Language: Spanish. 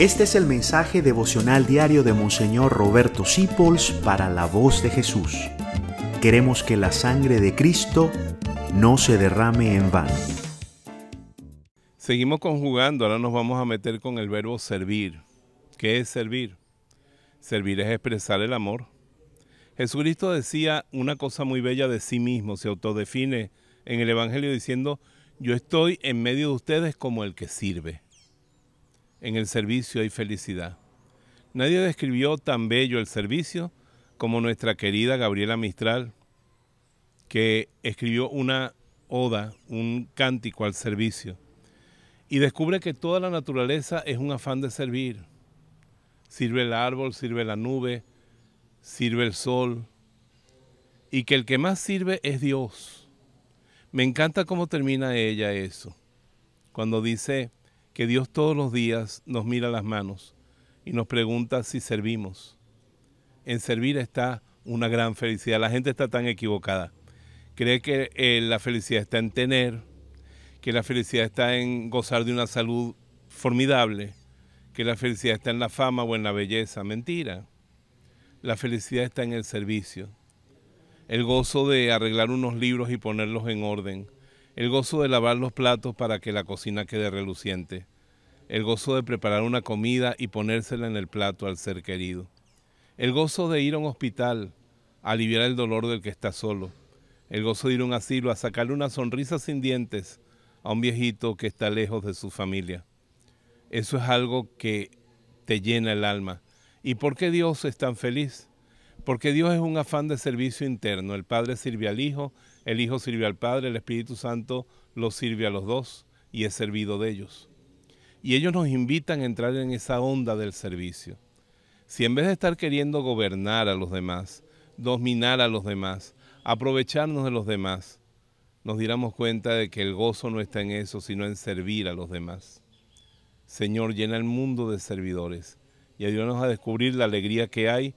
Este es el mensaje devocional diario de Monseñor Roberto Sipols para la voz de Jesús. Queremos que la sangre de Cristo no se derrame en vano. Seguimos conjugando, ahora nos vamos a meter con el verbo servir. ¿Qué es servir? Servir es expresar el amor. Jesucristo decía una cosa muy bella de sí mismo, se autodefine en el Evangelio diciendo, yo estoy en medio de ustedes como el que sirve en el servicio hay felicidad. Nadie describió tan bello el servicio como nuestra querida Gabriela Mistral, que escribió una oda, un cántico al servicio, y descubre que toda la naturaleza es un afán de servir. Sirve el árbol, sirve la nube, sirve el sol, y que el que más sirve es Dios. Me encanta cómo termina ella eso, cuando dice, que Dios todos los días nos mira las manos y nos pregunta si servimos. En servir está una gran felicidad. La gente está tan equivocada. Cree que eh, la felicidad está en tener, que la felicidad está en gozar de una salud formidable, que la felicidad está en la fama o en la belleza. Mentira. La felicidad está en el servicio. El gozo de arreglar unos libros y ponerlos en orden el gozo de lavar los platos para que la cocina quede reluciente, el gozo de preparar una comida y ponérsela en el plato al ser querido, el gozo de ir a un hospital a aliviar el dolor del que está solo, el gozo de ir a un asilo a sacarle una sonrisa sin dientes a un viejito que está lejos de su familia. Eso es algo que te llena el alma. ¿Y por qué Dios es tan feliz? Porque Dios es un afán de servicio interno. El Padre sirve al Hijo, el Hijo sirve al Padre, el Espíritu Santo los sirve a los dos y es servido de ellos. Y ellos nos invitan a entrar en esa onda del servicio. Si en vez de estar queriendo gobernar a los demás, dominar a los demás, aprovecharnos de los demás, nos diéramos cuenta de que el gozo no está en eso, sino en servir a los demás. Señor, llena el mundo de servidores y ayúdanos a descubrir la alegría que hay